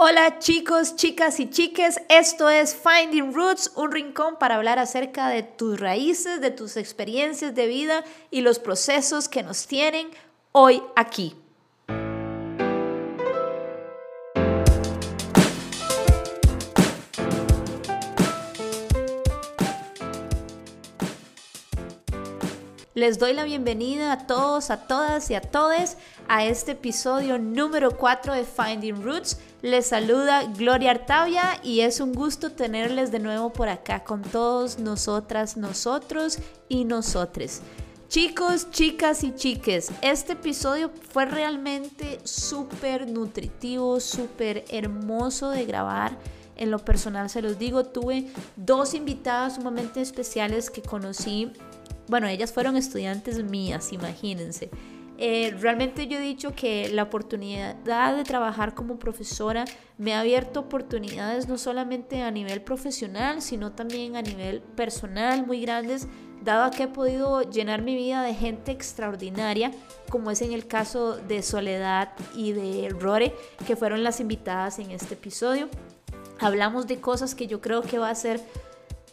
Hola chicos, chicas y chiques, esto es Finding Roots, un rincón para hablar acerca de tus raíces, de tus experiencias de vida y los procesos que nos tienen hoy aquí. Les doy la bienvenida a todos, a todas y a todes a este episodio número 4 de Finding Roots. Les saluda Gloria Artavia y es un gusto tenerles de nuevo por acá con todos nosotras, nosotros y nosotres. Chicos, chicas y chiques, este episodio fue realmente súper nutritivo, súper hermoso de grabar. En lo personal se los digo, tuve dos invitadas sumamente especiales que conocí bueno, ellas fueron estudiantes mías, imagínense. Eh, realmente yo he dicho que la oportunidad de trabajar como profesora me ha abierto oportunidades no solamente a nivel profesional, sino también a nivel personal muy grandes, dado que he podido llenar mi vida de gente extraordinaria, como es en el caso de Soledad y de Rore, que fueron las invitadas en este episodio. Hablamos de cosas que yo creo que va a ser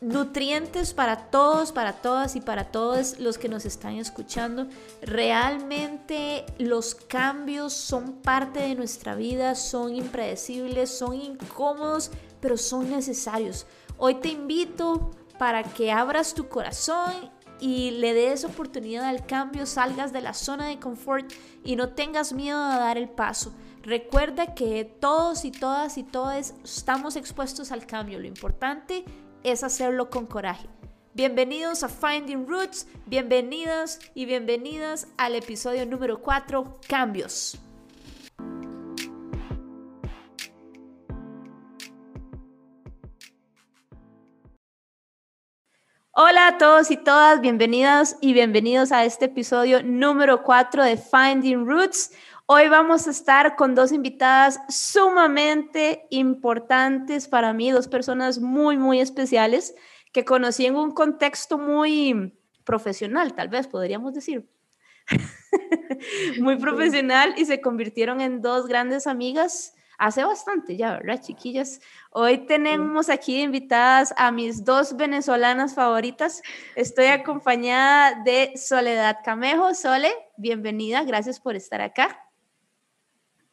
nutrientes para todos, para todas y para todos los que nos están escuchando. Realmente los cambios son parte de nuestra vida, son impredecibles, son incómodos, pero son necesarios. Hoy te invito para que abras tu corazón y le des oportunidad al cambio, salgas de la zona de confort y no tengas miedo a dar el paso. Recuerda que todos y todas y todos estamos expuestos al cambio. Lo importante es hacerlo con coraje. Bienvenidos a Finding Roots, bienvenidas y bienvenidas al episodio número 4, Cambios. Hola a todos y todas, bienvenidas y bienvenidos a este episodio número 4 de Finding Roots. Hoy vamos a estar con dos invitadas sumamente importantes para mí, dos personas muy, muy especiales que conocí en un contexto muy profesional, tal vez podríamos decir. muy profesional y se convirtieron en dos grandes amigas hace bastante ya, ¿verdad, chiquillas? Hoy tenemos aquí invitadas a mis dos venezolanas favoritas. Estoy acompañada de Soledad Camejo. Sole, bienvenida, gracias por estar acá.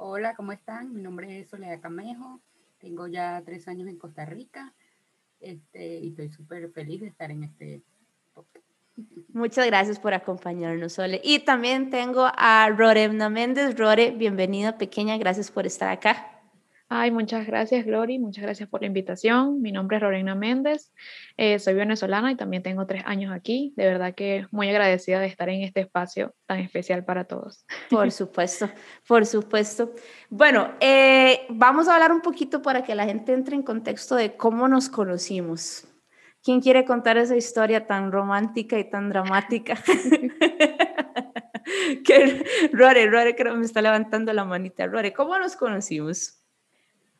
Hola, ¿cómo están? Mi nombre es Soledad Camejo, tengo ya tres años en Costa Rica este, y estoy súper feliz de estar en este podcast. Muchas gracias por acompañarnos, Sole. Y también tengo a Roremna Méndez. Rore, bienvenida pequeña, gracias por estar acá. Ay, muchas gracias, Glory. Muchas gracias por la invitación. Mi nombre es Lorena Méndez. Eh, soy venezolana y también tengo tres años aquí. De verdad que muy agradecida de estar en este espacio tan especial para todos. Por supuesto, por supuesto. Bueno, eh, vamos a hablar un poquito para que la gente entre en contexto de cómo nos conocimos. ¿Quién quiere contar esa historia tan romántica y tan dramática? que Rore, Rore creo me está levantando la manita. Rore, ¿cómo nos conocimos?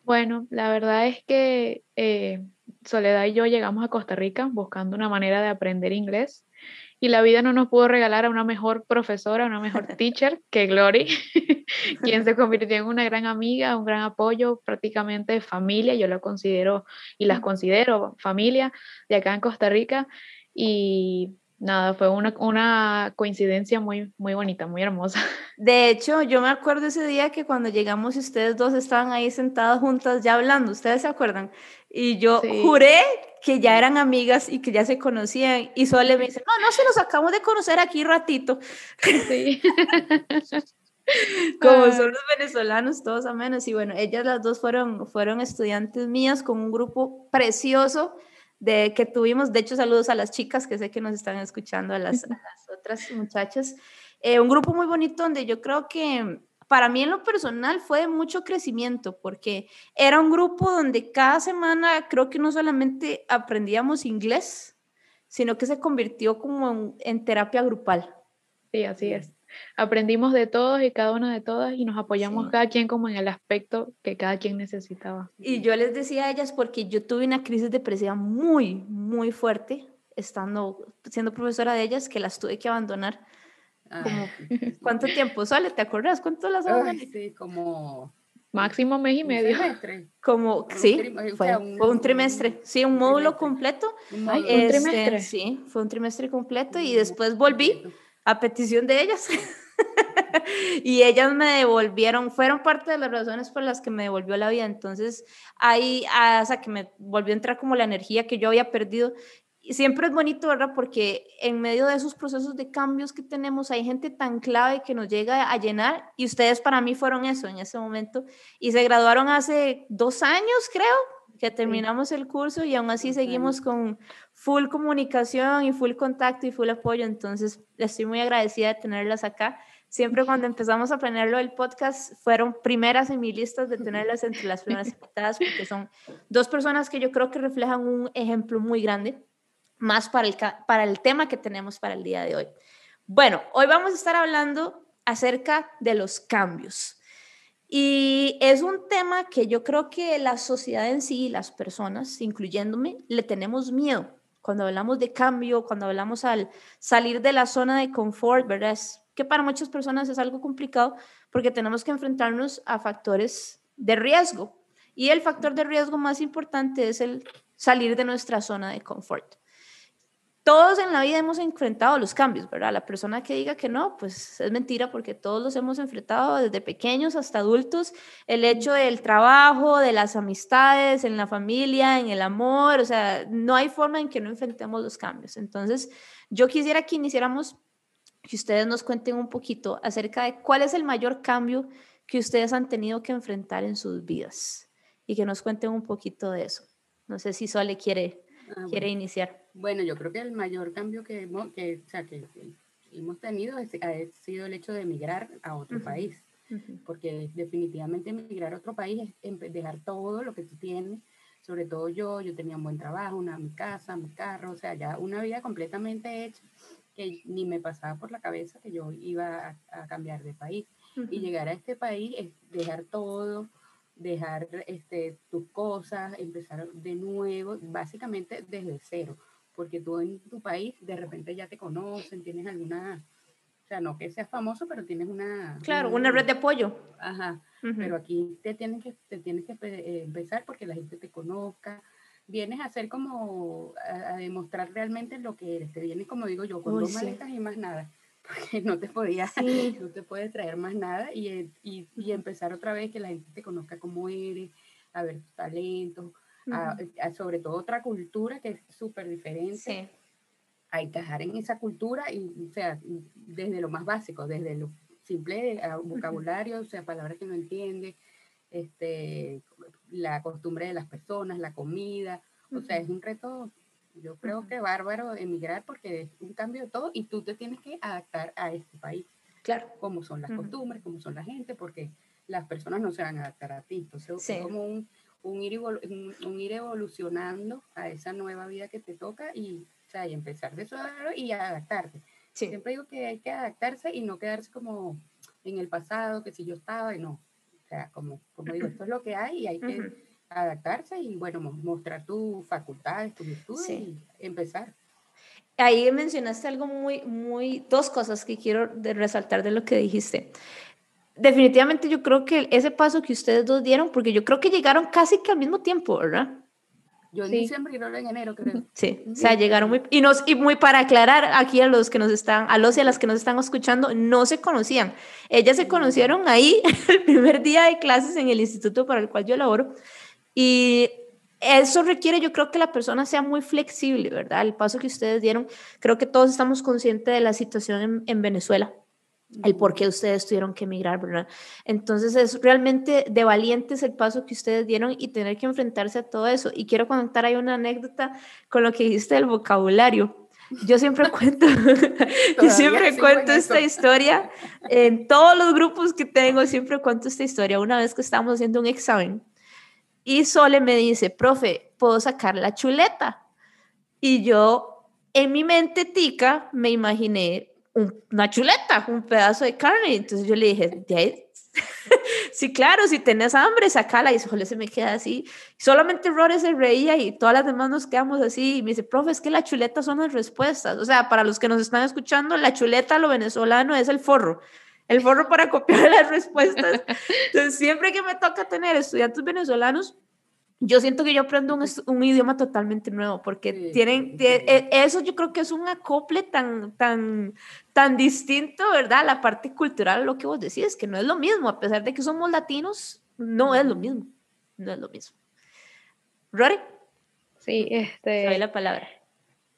Bueno, la verdad es que eh, Soledad y yo llegamos a Costa Rica buscando una manera de aprender inglés y la vida no nos pudo regalar a una mejor profesora, una mejor teacher que Glory, quien se convirtió en una gran amiga, un gran apoyo, prácticamente familia, yo la considero y las considero familia de acá en Costa Rica y nada, fue una, una, coincidencia muy, muy bonita, muy hermosa. De hecho, yo me acuerdo ese día que cuando llegamos ustedes dos estaban ahí sentadas juntas ya hablando, ¿ustedes se acuerdan? Y yo juré que ya eran amigas y que ya se conocían y Sole me dice, no, no, se los acabamos de conocer aquí ratito. Sí. Como ah. son los venezolanos, todos a menos. Y bueno, ellas las dos fueron, fueron estudiantes mías con un grupo precioso de que tuvimos. De hecho, saludos a las chicas que sé que nos están escuchando, a las, otras muchachas. Eh, un grupo muy bonito donde yo creo que para mí en lo personal fue de mucho crecimiento porque era un grupo donde cada semana creo que no solamente aprendíamos inglés, sino que se convirtió como en, en terapia grupal. Sí, así es aprendimos de todos y cada una de todas y nos apoyamos cada quien como en el aspecto que cada quien necesitaba. Y yo les decía a ellas porque yo tuve una crisis depresiva muy, muy fuerte estando siendo profesora de ellas que las tuve que abandonar. Ah. ¿Cuánto tiempo sale? ¿Te acuerdas? ¿Cuánto las abandonaste? Sí, como Máximo mes y medio. Como, sí, fue, un, trimestre, sí, un módulo completo. Un, este, trimestre. Sí, fue un trimestre completo y después volví a petición de ellas. y ellas me devolvieron, fueron parte de las razones por las que me devolvió la vida. Entonces, ahí, hasta que me volvió a entrar como la energía que yo había perdido y siempre es bonito, ¿verdad? Porque en medio de esos procesos de cambios que tenemos, hay gente tan clave que nos llega a llenar y ustedes para mí fueron eso en ese momento. Y se graduaron hace dos años, creo, que terminamos el curso y aún así seguimos con full comunicación y full contacto y full apoyo. Entonces, estoy muy agradecida de tenerlas acá. Siempre cuando empezamos a planearlo el podcast, fueron primeras en mi lista de tenerlas entre las primeras invitadas, porque son dos personas que yo creo que reflejan un ejemplo muy grande más para el, para el tema que tenemos para el día de hoy. Bueno, hoy vamos a estar hablando acerca de los cambios. Y es un tema que yo creo que la sociedad en sí, las personas, incluyéndome, le tenemos miedo. Cuando hablamos de cambio, cuando hablamos al salir de la zona de confort, ¿verdad? Es que para muchas personas es algo complicado porque tenemos que enfrentarnos a factores de riesgo. Y el factor de riesgo más importante es el salir de nuestra zona de confort todos en la vida hemos enfrentado los cambios, ¿verdad? La persona que diga que no, pues es mentira porque todos los hemos enfrentado desde pequeños hasta adultos. El hecho del trabajo, de las amistades, en la familia, en el amor, o sea, no hay forma en que no enfrentemos los cambios. Entonces, yo quisiera que iniciáramos, que ustedes nos cuenten un poquito acerca de cuál es el mayor cambio que ustedes han tenido que enfrentar en sus vidas y que nos cuenten un poquito de eso. No sé si Sole quiere, ah, quiere iniciar. Bueno, yo creo que el mayor cambio que hemos, que, o sea, que, hemos tenido es, ha sido el hecho de emigrar a otro país, porque definitivamente emigrar a otro país es dejar todo lo que tú tienes, sobre todo yo, yo tenía un buen trabajo, una, mi casa, mi carro, o sea, ya una vida completamente hecha, que ni me pasaba por la cabeza que yo iba a, cambiar de país. Y llegar a este país es dejar todo, dejar este, tus cosas, empezar de nuevo, básicamente desde cero porque tú en tu país de repente ya te conocen, tienes alguna, o sea, no que seas famoso, pero tienes una... Claro, una, red de apoyo. Ajá, pero aquí te tienes que, te tienes que eh, empezar porque la gente te conozca, vienes a hacer como, a, demostrar realmente lo que eres, te vienes como digo yo, con dos maletas y más nada porque no te podía, no te puedes traer más nada y, y, y, empezar otra vez que la gente te conozca como eres, a ver tus talentos, sobre todo otra cultura que es súper diferente. Sí. A encajar en esa cultura, y, o sea, desde lo más básico, desde lo simple vocabulario, o sea, palabras que no entiende, este, la costumbre de las personas, la comida, o sea, es un reto, yo creo que bárbaro emigrar porque es un cambio de todo y tú te tienes que adaptar a este país. Claro. Cómo son las costumbres, cómo son la gente, porque las personas no se van a adaptar a ti. Entonces, es como un, un ir, un, ir evolucionando a esa nueva vida que te toca y, o sea, y empezar de suave y adaptarte. Siempre digo que hay que adaptarse y no quedarse como en el pasado, que si yo estaba y no. O sea, como, como digo, esto es lo que hay y hay que adaptarse y, bueno, mostrar tus facultades, tus virtudes y empezar. Ahí mencionaste algo muy, muy, dos cosas que quiero resaltar de lo que dijiste definitivamente yo creo que ese paso que ustedes dos dieron, porque yo creo que llegaron casi que al mismo tiempo, ¿verdad? Yo en diciembre y no en enero, creo. Sí, o sea, llegaron muy... Y, nos, y muy para aclarar aquí a los que nos están, a los y a las que nos están escuchando, no se conocían. Ellas se conocieron ahí el primer día de clases en el instituto para el cual yo laboro. Y eso requiere, yo creo que la persona sea muy flexible, ¿verdad? El paso que ustedes dieron, creo que todos estamos conscientes de la situación en, en Venezuela el por qué ustedes tuvieron que emigrar, ¿verdad? Entonces es realmente de valientes el paso que ustedes dieron y tener que enfrentarse a todo eso. Y quiero contar ahí una anécdota con lo que dijiste del vocabulario. Yo siempre cuento, yo siempre cuento esta historia en todos los grupos que tengo, siempre cuento esta historia. Una vez que estábamos haciendo un examen y Sole me dice, profe, ¿puedo sacar la chuleta? Y yo en mi mente tica me imaginé una chuleta, un pedazo de carne. Entonces yo le dije, sí, claro, si tenés hambre, sacala. Y Jole se me queda así. Solamente Rory se reía y todas las demás nos quedamos así. Y me dice, profe, es que la chuleta son las respuestas. O sea, para los que nos están escuchando, la chuleta, lo venezolano, es el forro. El forro para copiar las respuestas. Entonces, siempre que me toca tener estudiantes venezolanos, yo siento que yo aprendo un, un idioma totalmente nuevo porque tienen, e, eso yo creo que es un acople tan, tan, tan distinto, ¿verdad? La parte cultural, lo que vos decís, que no es lo mismo, a pesar de que somos latinos, no es lo mismo, no es lo mismo. Rory. Sí, este... Soy la palabra.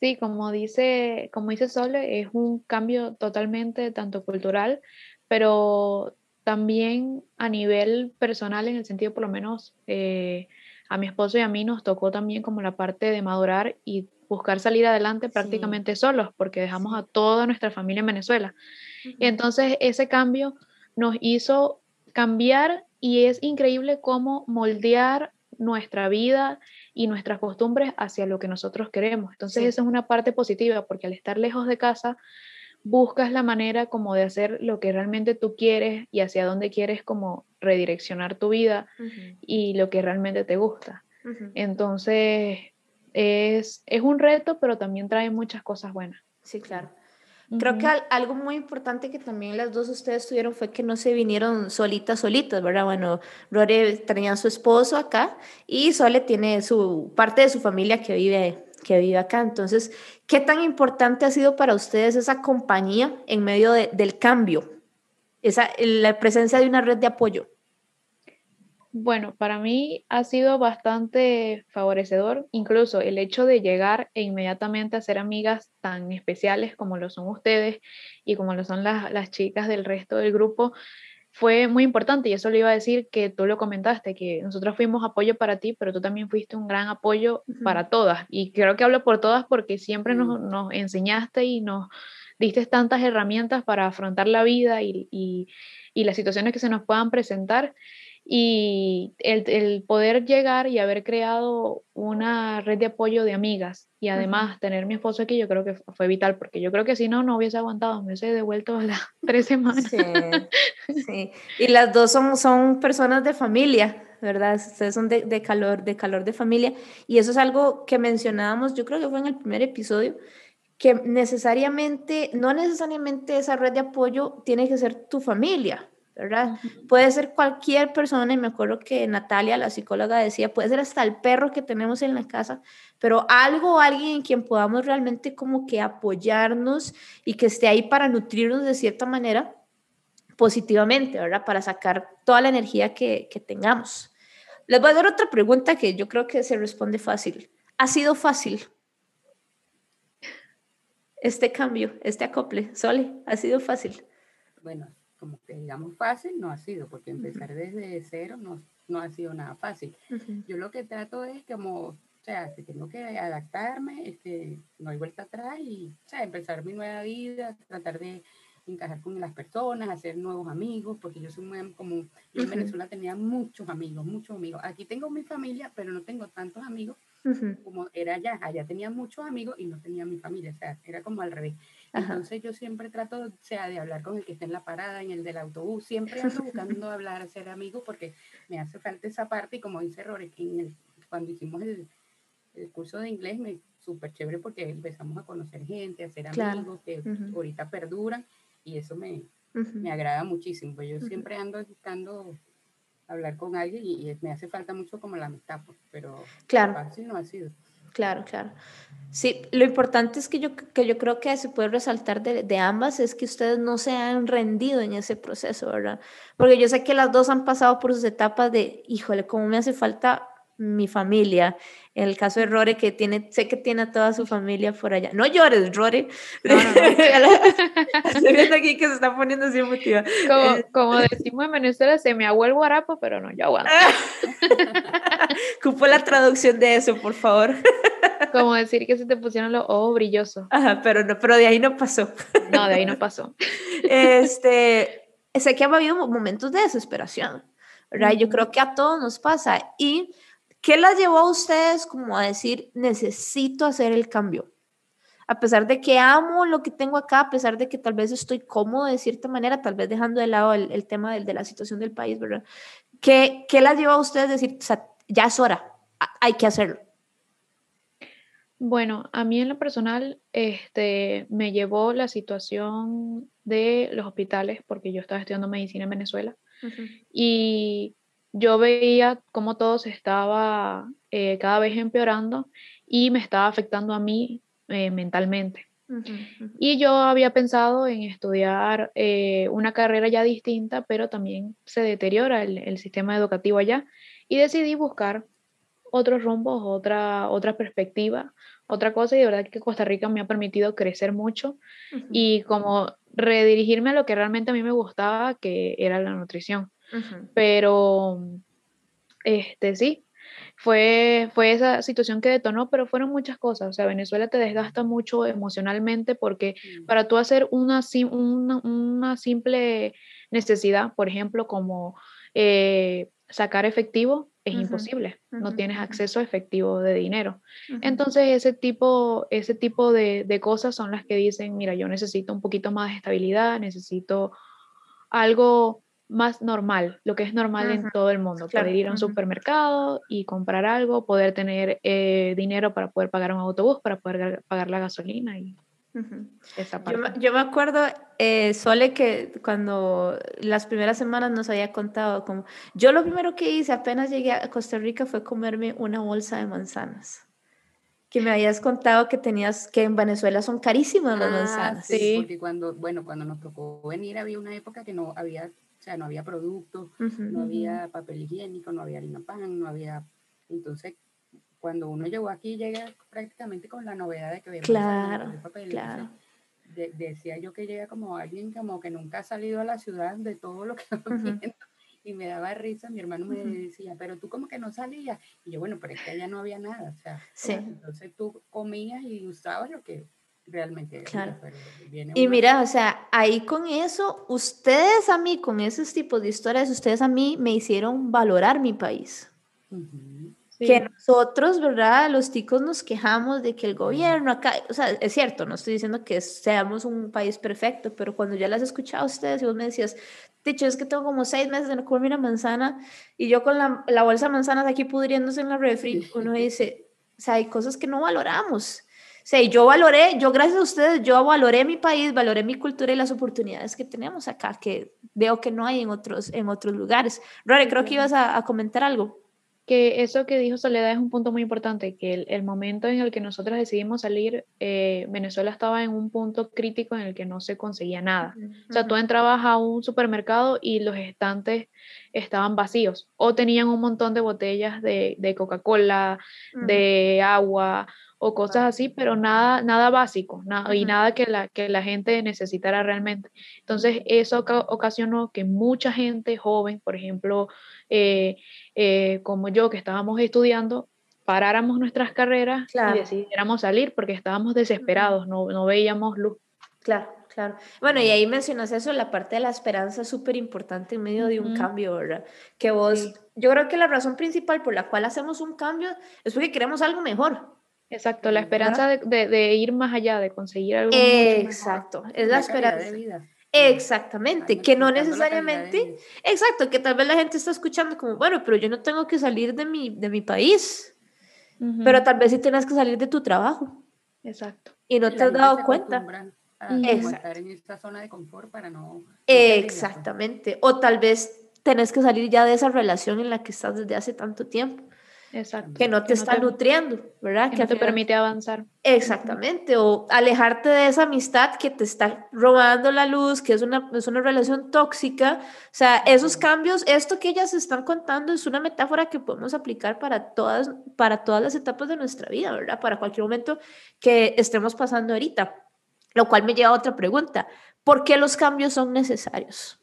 Sí, como dice, como dice Sole, es un cambio totalmente tanto cultural, pero también a nivel personal, en el sentido por lo menos... Eh, a mi esposo y a mí nos tocó también como la parte de madurar y buscar salir adelante prácticamente solos, porque dejamos a toda nuestra familia en Venezuela. Entonces ese cambio nos hizo cambiar y es increíble cómo moldear nuestra vida y nuestras costumbres hacia lo que nosotros queremos. Entonces esa es una parte positiva, porque al estar lejos de casa, buscas la manera como de hacer lo que realmente tú quieres y hacia dónde quieres como redireccionar tu vida y lo que realmente te gusta. Entonces, es, es, un reto, pero también trae muchas cosas buenas. Sí, claro. Creo que algo muy importante que también las dos ustedes tuvieron fue que no se vinieron solitas, solitas, ¿verdad? Bueno, Lore tenía a su esposo acá y Sole tiene su parte de su familia que vive, que vive acá. Entonces, ¿qué tan importante ha sido para ustedes esa compañía en medio del cambio? Esa, la presencia de una red de apoyo. Bueno, para mí ha sido bastante favorecedor, incluso el hecho de llegar e inmediatamente a ser amigas tan especiales como lo son ustedes y como lo son las, chicas del resto del grupo, fue muy importante y eso le iba a decir que tú lo comentaste, que nosotros fuimos apoyo para ti, pero tú también fuiste un gran apoyo para todas. Y creo que hablo por todas porque siempre nos, nos, enseñaste y nos diste tantas herramientas para afrontar la vida y, y, y las situaciones que se nos puedan presentar y el, poder llegar y haber creado una red de apoyo de amigas y además tener mi esposo aquí, yo creo que fue vital, porque yo creo que si no, no hubiese aguantado, me hubiese devuelto a las tres semanas. Sí, Y las dos son, son personas de familia, ¿verdad? Ustedes son de, de, calor, de calor de familia. Y eso es algo que mencionábamos, yo creo que fue en el primer episodio, que necesariamente, no necesariamente esa red de apoyo tiene que ser tu familia, ¿verdad? Puede ser cualquier persona, y me acuerdo que Natalia, la psicóloga, decía, puede ser hasta el perro que tenemos en la casa, pero algo, alguien en quien podamos realmente como que apoyarnos y que esté ahí para nutrirnos de cierta manera positivamente, ¿verdad? Para sacar toda la energía que, que tengamos. Les voy a dar otra pregunta que yo creo que se responde fácil. ¿Ha sido fácil este cambio, este acople? Sole, ¿ha sido fácil? Bueno, como que digamos fácil no ha sido, porque empezar desde cero no, no ha sido nada fácil. Yo lo que trato es como, o sea, si tengo que adaptarme, este, no hay vuelta atrás y, o sea, empezar mi nueva vida, tratar de encajar con las personas, hacer nuevos amigos, porque yo soy muy como, yo en Venezuela tenía muchos amigos, muchos amigos. Aquí tengo mi familia, pero no tengo tantos amigos como era allá. Allá tenía muchos amigos y no tenía mi familia, o sea, era como al revés. Entonces yo siempre trato, o sea, de hablar con el que está en la parada, en el del autobús, siempre ando buscando hablar, hacer amigos, porque me hace falta esa parte y como dice Rory, cuando hicimos el, el curso de inglés, me súper chévere porque empezamos a conocer gente, a hacer amigos que ahorita perduran y eso me, me agrada muchísimo, pues yo siempre ando buscando hablar con alguien y, me hace falta mucho como la amistad, pues, pero claro. fácil no ha sido. Claro, claro. Sí, lo importante es que yo, que yo creo que se puede resaltar de, de, ambas es que ustedes no se han rendido en ese proceso, ¿verdad? Porque yo sé que las dos han pasado por sus etapas de, híjole, cómo me hace falta mi familia. En el caso de Rore, que tiene, sé que tiene a toda su familia por allá. No llores, Rore. No, Estoy viendo aquí que se está poniendo así emotiva. Como, eh, como decimos en Venezuela, se me aguó el guarapo, pero no, yo aguanto. Cupo la traducción de eso, por favor. Como decir que se te pusieron los ojos brillosos. Ajá, pero no, pero de ahí no pasó. No, de ahí no pasó. Este, sé que ha habido momentos de desesperación, ¿verdad? Yo creo que a todos nos pasa. Y ¿Qué las llevó a ustedes como a decir, necesito hacer el cambio? A pesar de que amo lo que tengo acá, a pesar de que tal vez estoy cómodo de cierta manera, tal vez dejando de lado el, tema de, de, la situación del país, ¿verdad? ¿Qué, ¿Qué las llevó a ustedes a decir, ya es hora, hay que hacerlo? Bueno, a mí en lo personal, este, me llevó la situación de los hospitales, porque yo estaba estudiando medicina en Venezuela, y yo veía cómo todo se estaba eh, cada vez empeorando y me estaba afectando a mí eh, mentalmente. Y yo había pensado en estudiar eh, una carrera ya distinta, pero también se deteriora el, el, sistema educativo allá y decidí buscar otros rumbos, otra, otra perspectiva, otra cosa y de verdad que Costa Rica me ha permitido crecer mucho y como redirigirme a lo que realmente a mí me gustaba, que era la nutrición. Pero, este, sí, fue, fue esa situación que detonó, pero fueron muchas cosas. O sea, Venezuela te desgasta mucho emocionalmente porque mm. para tú hacer una, una, una simple necesidad, por ejemplo, como eh, sacar efectivo, es imposible, no tienes acceso a efectivo de dinero. Entonces, ese tipo, ese tipo de, de, cosas son las que dicen, mira, yo necesito un poquito más de estabilidad, necesito algo más normal, lo que es normal en todo el mundo, poder ir a un supermercado y comprar algo, poder tener eh, dinero para poder pagar un autobús, para poder pagar la gasolina y esa parte. Yo, me acuerdo, eh, Sole, que cuando las primeras semanas nos había contado, como yo lo primero que hice apenas llegué a Costa Rica fue comerme una bolsa de manzanas. Que me habías contado que tenías que en Venezuela son carísimas las ah, manzanas. Sí, porque cuando, bueno, cuando nos tocó venir había una época que no había o sea, no había productos, no había papel higiénico, no había harina pan, no había... Entonces, cuando uno llegó aquí, llega prácticamente con la novedad de que había claro, papel. Claro. decía yo que llega como alguien como que nunca ha salido a la ciudad de todo lo que uh viendo y me daba risa, mi hermano me decía, pero tú como que no salías. Y yo, bueno, pero es que allá no había nada, o sea, sí. entonces tú comías y usabas lo que realmente. Claro. Y mira, o sea, ahí con eso, ustedes a mí, con esos tipos de historias, ustedes a mí me hicieron valorar mi país. Que nosotros, ¿verdad? Los ticos nos quejamos de que el gobierno acá, o sea, es cierto, no estoy diciendo que seamos un país perfecto, pero cuando ya las he escuchado a ustedes y vos me decías, de hecho es que tengo como seis meses de no comer una manzana y yo con la, la bolsa de manzanas aquí pudriéndose en la refri, uno dice, o sea, hay cosas que no valoramos sea, yo valoré, yo gracias a ustedes, yo valoré mi país, valoré mi cultura y las oportunidades que tenemos acá, que veo que no hay en otros, en otros lugares. Rory, creo que ibas a, comentar algo. Que eso que dijo Soledad es un punto muy importante, que el, momento en el que nosotros decidimos salir, eh, Venezuela estaba en un punto crítico en el que no se conseguía nada. O sea, tú entrabas a un supermercado y los estantes estaban vacíos o tenían un montón de botellas de, de Coca-Cola, de agua o cosas así, pero nada, nada básico nada, y nada que la, que la gente necesitara realmente. Entonces, eso ocasionó que mucha gente joven, por ejemplo, eh, eh, como yo, que estábamos estudiando, paráramos nuestras carreras y decidiéramos salir porque estábamos desesperados, no, no veíamos luz. Claro. Claro. Bueno, y ahí mencionas eso, la parte de la esperanza es súper importante en medio de un cambio, ¿verdad? Que vos, yo creo que la razón principal por la cual hacemos un cambio es porque queremos algo mejor. Exacto, la esperanza de, ir más allá, de conseguir algo. Exacto, es la, esperanza. De vida. Exactamente, que no necesariamente, exacto, que tal vez la gente está escuchando como, bueno, pero yo no tengo que salir de mi, de mi país, pero tal vez sí tienes que salir de tu trabajo. Exacto. Y no te has dado cuenta. estar en esta zona de confort para no... Exactamente, o tal vez tenés que salir ya de esa relación en la que estás desde hace tanto tiempo. Exacto. que no te está nutriendo, ¿verdad? Que, no te permite avanzar. Exactamente, o alejarte de esa amistad que te está robando la luz, que es una, es una relación tóxica. O sea, esos cambios, esto que ellas están contando es una metáfora que podemos aplicar para todas, para todas las etapas de nuestra vida, ¿verdad? Para cualquier momento que estemos pasando ahorita. Lo cual me lleva a otra pregunta. ¿Por qué los cambios son necesarios?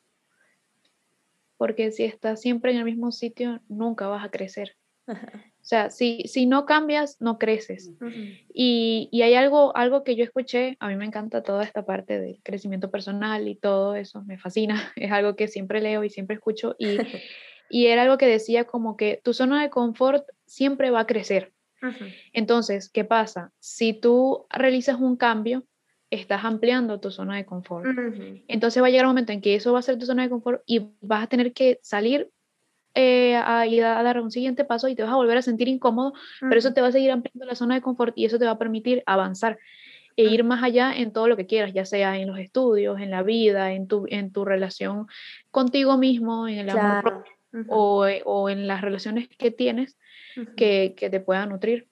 Porque si estás siempre en el mismo sitio, nunca vas a crecer. O sea, si, si no cambias, no creces. y, y, hay algo, algo que yo escuché, a mí me encanta toda esta parte del crecimiento personal y todo eso, me fascina, es algo que siempre leo y siempre escucho. Y, y era algo que decía como que tu zona de confort siempre va a crecer. Entonces, ¿qué pasa? Si tú realizas un cambio, estás ampliando tu zona de confort. Entonces va a llegar un momento en que eso va a ser tu zona de confort y vas a tener que salir eh, a, ir a dar un siguiente paso y te vas a volver a sentir incómodo, pero eso te va a seguir ampliando la zona de confort y eso te va a permitir avanzar e ir más allá en todo lo que quieras, ya sea en los estudios, en la vida, en tu, en tu relación contigo mismo, en el amor propio, o, eh, o, en las relaciones que tienes que, que, te puedan nutrir.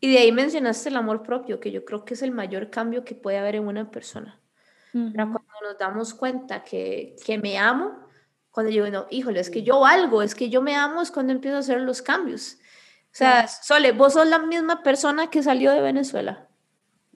Y de ahí mencionaste el amor propio, que yo creo que es el mayor cambio que puede haber en una persona. Cuando nos damos cuenta que, que me amo, cuando digo, no, híjole, es que yo valgo, es que yo me amo, es cuando empiezo a hacer los cambios. O sea, Sole, vos sos la misma persona que salió de Venezuela.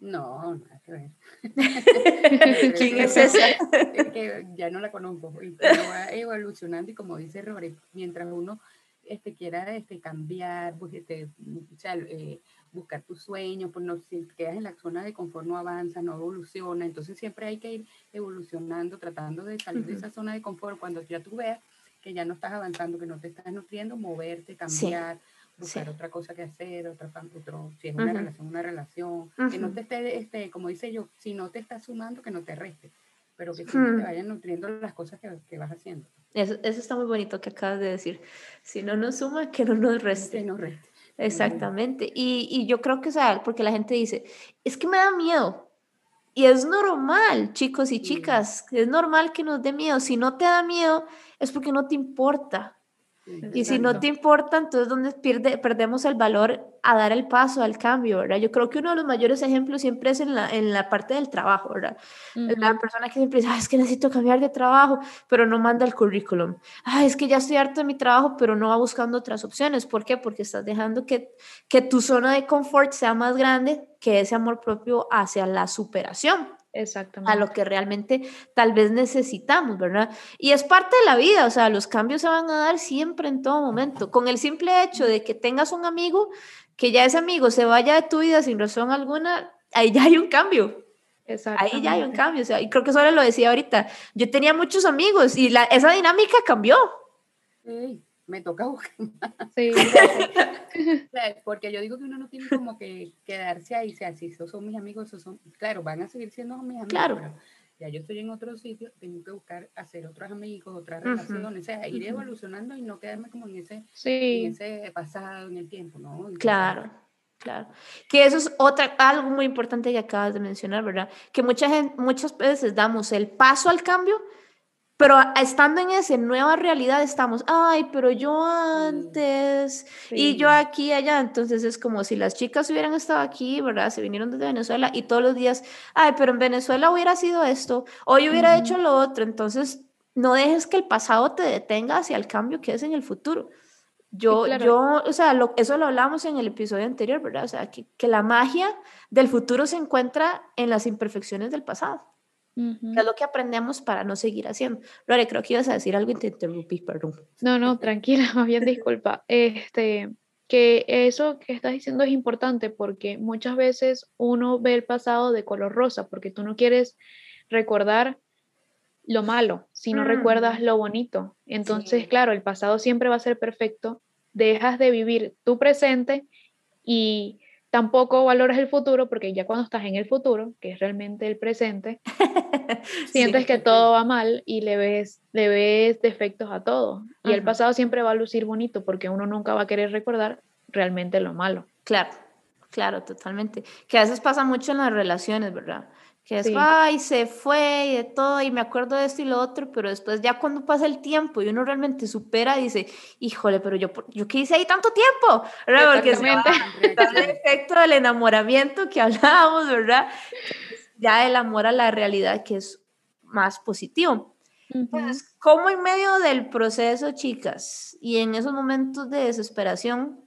No, nada que ver. ¿Quién es esa? Es que ya no la conozco. Y va evolucionando y como dice Robert, mientras uno este, quiera este, cambiar, pues, este, o sea, eh, buscar tus sueños, pues no, si quedas en la zona de confort no avanza, no evoluciona, entonces siempre hay que ir evolucionando, tratando de salir de esa zona de confort cuando ya tú veas que ya no estás avanzando, que no te estás nutriendo, moverte, cambiar, buscar otra cosa que hacer, otra, otro, si es una relación, una relación, que no te esté, este, como dice yo, si no te estás sumando, que no te reste, pero que siempre te vayan nutriendo las cosas que, que vas haciendo. Eso, eso, está muy bonito que acabas de decir. Si no nos suma, que no nos reste. Que nos reste. Exactamente. Y, y, yo creo que, o sea, porque la gente dice, es que me da miedo. Y es normal, chicos y chicas, es normal que nos dé miedo. Si no te da miedo, es porque no te importa. Y si no te importa, entonces donde pierde, perdemos el valor a dar el paso al cambio, ¿verdad? Yo creo que uno de los mayores ejemplos siempre es en la, en la parte del trabajo, ¿verdad? La persona que siempre dice, es que necesito cambiar de trabajo, pero no manda el currículum. Ah, es que ya estoy harto de mi trabajo, pero no va buscando otras opciones. ¿Por qué? Porque estás dejando que, que tu zona de confort sea más grande que ese amor propio hacia la superación. Exactamente. a lo que realmente tal vez necesitamos, ¿verdad? Y es parte de la vida, o sea, los cambios se van a dar siempre en todo momento. Con el simple hecho de que tengas un amigo, que ya ese amigo se vaya de tu vida sin razón alguna, ahí ya hay un cambio. Ahí ya hay un cambio, o sea, y creo que solo lo decía ahorita. Yo tenía muchos amigos y la, esa dinámica cambió. Sí me toca buscar Sí. Porque yo digo que uno no tiene como que quedarse ahí, si esos son mis amigos, esos son, claro, van a seguir siendo mis amigos, claro. ya yo estoy en otro sitio, tengo que buscar hacer otros amigos, otras relaciones, o sea, ir evolucionando y no quedarme como en ese, en ese pasado, en el tiempo, ¿no? claro. Claro, que eso es otra, algo muy importante que acabas de mencionar, ¿verdad? Que mucha gente, muchas veces damos el paso al cambio, pero estando en esa nueva realidad estamos, ay, pero yo antes y yo aquí allá, entonces es como si las chicas hubieran estado aquí, ¿verdad? Se vinieron desde Venezuela y todos los días, ay, pero en Venezuela hubiera sido esto, yo hubiera hecho lo otro, entonces no dejes que el pasado te detenga hacia el cambio que es en el futuro. Yo, yo, o sea, lo, eso lo hablamos en el episodio anterior, ¿verdad? O sea, que, que la magia del futuro se encuentra en las imperfecciones del pasado es lo que aprendemos para no seguir haciendo. Lore, creo que ibas a decir algo y te interrumpí, perdón. No, no, tranquila, más bien disculpa. Este, que eso que estás diciendo es importante porque muchas veces uno ve el pasado de color rosa porque tú no quieres recordar lo malo, si no recuerdas lo bonito. Entonces, claro, el pasado siempre va a ser perfecto, dejas de vivir tu presente y tampoco valoras el futuro porque ya cuando estás en el futuro, que es realmente el presente, sientes que todo va mal y le ves, le ves defectos a todo. Y el pasado siempre va a lucir bonito porque uno nunca va a querer recordar realmente lo malo. Claro, claro, totalmente. Que a veces pasa mucho en las relaciones, ¿verdad? Que es, ay, se fue y de todo, y me acuerdo de esto y lo otro, pero después ya cuando pasa el tiempo y uno realmente supera, dice, híjole, pero yo, yo qué hice ahí tanto tiempo, ¿verdad? Porque es el efecto del enamoramiento que hablábamos, ¿verdad? Ya el amor a la realidad que es más positivo. Entonces, ¿cómo en medio del proceso, chicas, y en esos momentos de desesperación,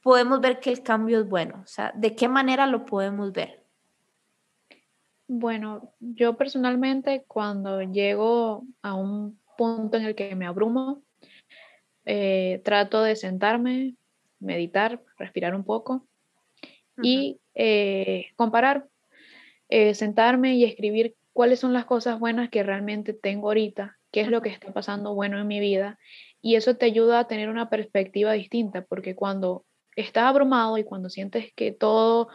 podemos ver que el cambio es bueno? O sea, ¿de qué manera lo podemos ver? Bueno, yo personalmente cuando llego a un punto en el que me abrumo, eh, trato de sentarme, meditar, respirar un poco y eh, comparar, eh, sentarme y escribir cuáles son las cosas buenas que realmente tengo ahorita, qué es lo que está pasando bueno en mi vida y eso te ayuda a tener una perspectiva distinta porque cuando estás abrumado y cuando sientes que todo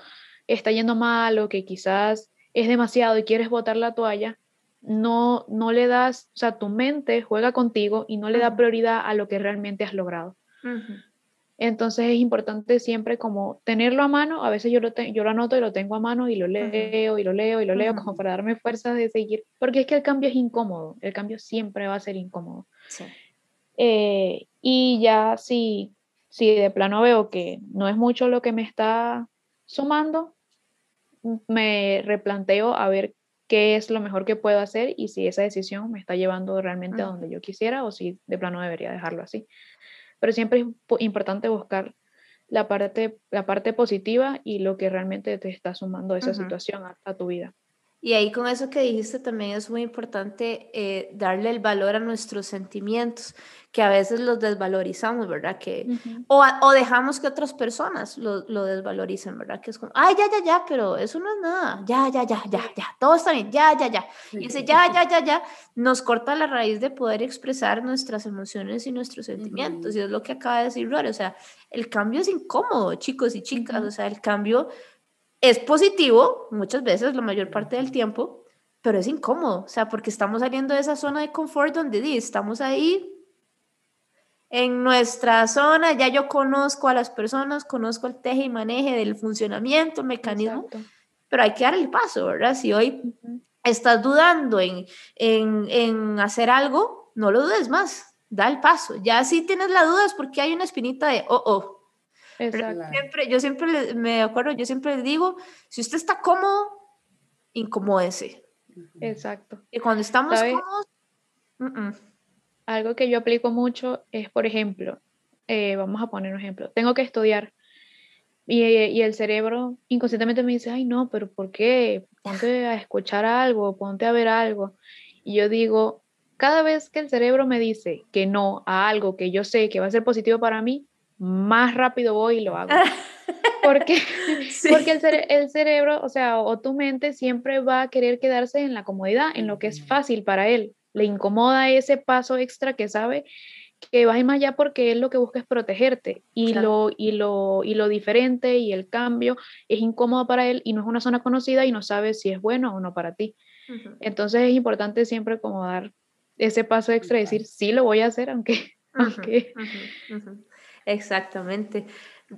está yendo mal o que quizás es demasiado y quieres botar la toalla, no, no le das, o sea, tu mente juega contigo y no le da prioridad a lo que realmente has logrado. Entonces es importante siempre como tenerlo a mano, a veces yo lo, yo lo anoto y lo tengo a mano y lo leo y lo leo y lo leo como para darme fuerzas de seguir, porque es que el cambio es incómodo, el cambio siempre va a ser incómodo. Eh, y ya si, si de plano veo que no es mucho lo que me está sumando, me replanteo a ver qué es lo mejor que puedo hacer y si esa decisión me está llevando realmente a donde yo quisiera o si de plano debería dejarlo así. Pero siempre es importante buscar la parte, la parte positiva y lo que realmente te está sumando esa situación a, tu vida. Y ahí con eso que dijiste también es muy importante eh, darle el valor a nuestros sentimientos, que a veces los desvalorizamos, ¿verdad? Que, o, o, dejamos que otras personas lo, lo, desvaloricen, ¿verdad? Que es como, ay, ya, ya, ya, pero eso no es nada, ya, ya, ya, ya, ya, todo está bien, ya, ya, ya. Y ese ya, ya, ya, ya nos corta la raíz de poder expresar nuestras emociones y nuestros sentimientos. Y es lo que acaba de decir Rory, o sea, el cambio es incómodo, chicos y chicas, o sea, el cambio es positivo muchas veces, la mayor parte del tiempo, pero es incómodo, o sea, porque estamos saliendo de esa zona de confort donde estamos ahí en nuestra zona, ya yo conozco a las personas, conozco el teje y maneje del funcionamiento, mecanismo, pero hay que dar el paso, ¿verdad? Si hoy estás dudando en, en, en hacer algo, no lo dudes más, da el paso. Ya si tienes la duda es porque hay una espinita de, oh, oh, Siempre, yo siempre me acuerdo, yo siempre les digo, si usted está cómodo, incomódese. Exacto. Y cuando estamos cómodos, algo que yo aplico mucho es, por ejemplo, eh, vamos a poner un ejemplo, tengo que estudiar y, y, el cerebro inconscientemente me dice, ay no, pero ¿por qué? Ponte a escuchar algo, ponte a ver algo. Y yo digo, cada vez que el cerebro me dice que no a algo que yo sé que va a ser positivo para mí, más rápido voy y lo hago. Porque, porque el, el, cerebro, o sea, o tu mente siempre va a querer quedarse en la comodidad, en lo que es fácil para él. Le incomoda ese paso extra que sabe que va más allá porque él lo que busca es protegerte y, lo, y, lo, y lo diferente y el cambio es incómodo para él y no es una zona conocida y no sabe si es bueno o no para ti. Entonces es importante siempre como dar ese paso extra y decir, sí lo voy a hacer, aunque... aunque Exactamente.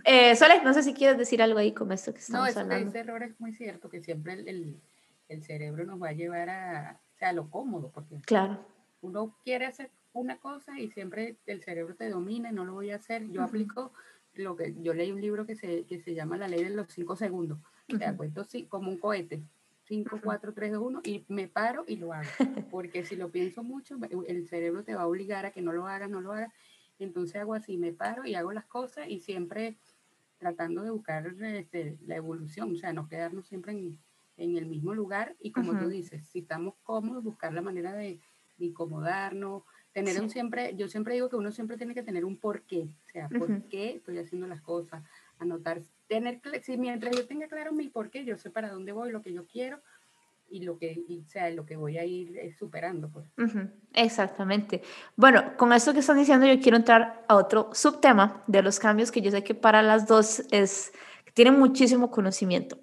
Eh, Soles, no sé si quieres decir algo ahí con esto que estamos no, hablando. No, ese error es muy cierto, que siempre el, el, cerebro nos va a llevar a, o sea, a lo cómodo, porque claro. uno quiere hacer una cosa y siempre el cerebro te domina y no lo voy a hacer. Yo aplico lo que, yo leí un libro que se, que se llama La Ley de los Cinco Segundos, uh -huh. acuerdo sí, como un cohete. 5, 4, 3, 2, 1 y me paro y lo hago. Porque si lo pienso mucho, el cerebro te va a obligar a que no lo hagas, no lo hagas entonces hago así, me paro y hago las cosas y siempre tratando de buscar este, la evolución, o sea, no quedarnos siempre en, en el mismo lugar. Y como tú dices, si estamos cómodos, buscar la manera de, de incomodarnos, tener un siempre, yo siempre digo que uno siempre tiene que tener un porqué, o sea, por qué estoy haciendo las cosas, anotar, tener, si mientras yo tenga claro mi porqué, yo sé para dónde voy, lo que yo quiero, y lo que, y, sea, lo que voy a ir eh, superando. Pues. Exactamente. Bueno, con esto que están diciendo, yo quiero entrar a otro subtema de los cambios que yo sé que para las dos es, tienen muchísimo conocimiento.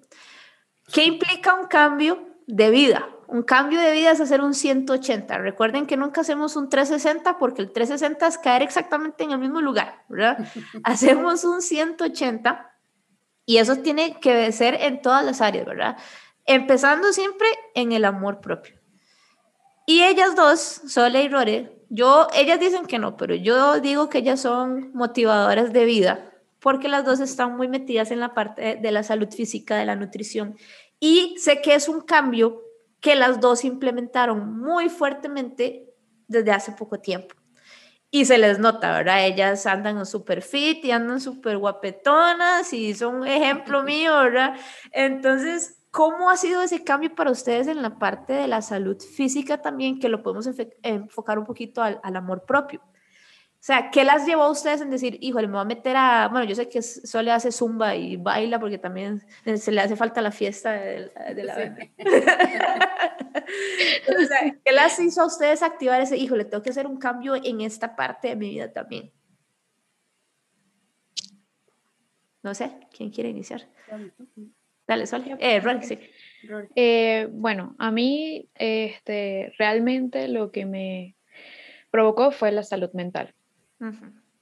¿Qué implica un cambio de vida? Un cambio de vida es hacer un 180. Recuerden que nunca hacemos un 360 porque el 360 es caer exactamente en el mismo lugar, ¿verdad? hacemos un 180 y eso tiene que ser en todas las áreas, ¿verdad? Empezando siempre en el amor propio. Y ellas dos, Sole y Rore, yo, ellas dicen que no, pero yo digo que ellas son motivadoras de vida, porque las dos están muy metidas en la parte de la salud física, de la nutrición. Y sé que es un cambio que las dos implementaron muy fuertemente desde hace poco tiempo. Y se les nota, ¿verdad? Ellas andan súper fit y andan súper guapetonas y son un ejemplo mío, ¿verdad? Entonces, ¿Cómo ha sido ese cambio para ustedes en la parte de la salud física también, que lo podemos enfocar un poquito al, al, amor propio? O sea, ¿qué las llevó a ustedes en decir, híjole, me voy a meter a, bueno, yo sé que solo hace zumba y baila porque también se le hace falta la fiesta de, de la... Sí. o sea, ¿Qué las hizo a ustedes activar ese, híjole, tengo que hacer un cambio en esta parte de mi vida también? No sé, ¿quién quiere iniciar? Dale, Sol. Eh, sí. Eh, bueno, a mí este, realmente lo que me provocó fue la salud mental.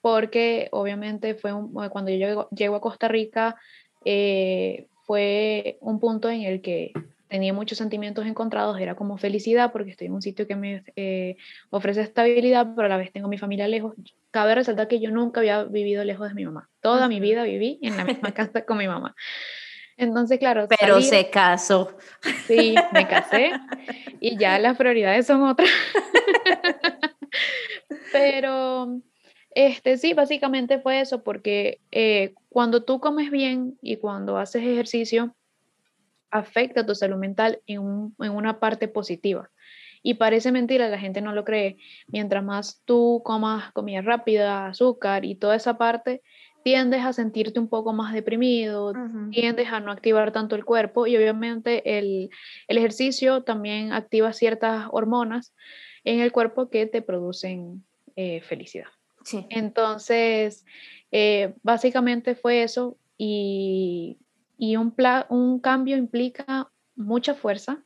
Porque obviamente fue cuando yo llego, a Costa Rica, eh, fue un punto en el que tenía muchos sentimientos encontrados, era como felicidad porque estoy en un sitio que me eh, ofrece estabilidad, pero a la vez tengo mi familia lejos. Cabe resaltar que yo nunca había vivido lejos de mi mamá. Toda mi vida viví en la misma casa con mi mamá. Entonces, claro. Pero se casó. Sí, me casé y ya las prioridades son otras. Pero, este, sí, básicamente fue eso, porque eh, cuando tú comes bien y cuando haces ejercicio, afecta tu salud mental en, en una parte positiva. Y parece mentira, la gente no lo cree. Mientras más tú comas comida rápida, azúcar y toda esa parte, tiendes a sentirte un poco más deprimido, tiendes a no activar tanto el cuerpo y obviamente el, ejercicio también activa ciertas hormonas en el cuerpo que te producen eh, felicidad. Entonces, eh, básicamente fue eso y, un, un cambio implica mucha fuerza,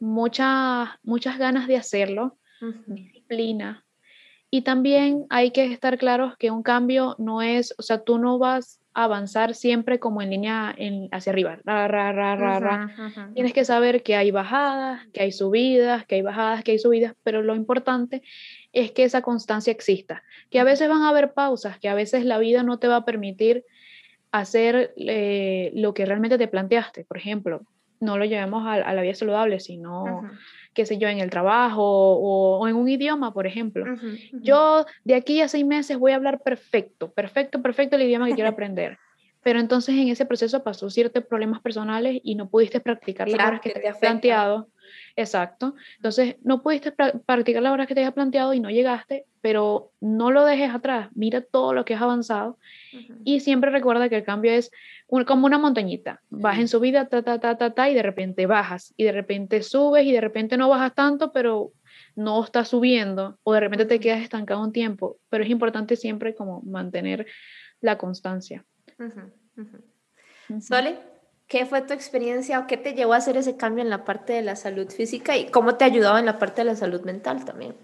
muchas ganas de hacerlo, disciplina, y también hay que estar claros que un cambio no es, o sea, tú no vas a avanzar siempre como en línea en, hacia arriba. Tienes que saber que hay bajadas, que hay subidas, que hay bajadas, que hay subidas, pero lo importante es que esa constancia exista, que a veces van a haber pausas, que a veces la vida no te va a permitir hacer eh, lo que realmente te planteaste. Por ejemplo, no lo llevemos a, la vida saludable, sino qué sé yo, en el trabajo o, en un idioma, por ejemplo. Yo de aquí a seis meses voy a hablar perfecto, perfecto, perfecto el idioma que quiero aprender. Pero entonces en ese proceso pasó ciertos problemas personales y no pudiste practicar las horas que, te habías planteado. Exacto. Entonces, no pudiste practicar las horas que te habías planteado y no llegaste, pero no lo dejes atrás. Mira todo lo que has avanzado y siempre recuerda que el cambio es como una montañita. Vas en subida, ta, ta, ta, ta, ta, y de repente bajas, y de repente subes, y de repente no bajas tanto, pero no estás subiendo, o de repente te quedas estancado un tiempo, pero es importante siempre como mantener la constancia. Sole, ¿qué fue tu experiencia o qué te llevó a hacer ese cambio en la parte de la salud física y cómo te ayudaba en la parte de la salud mental también?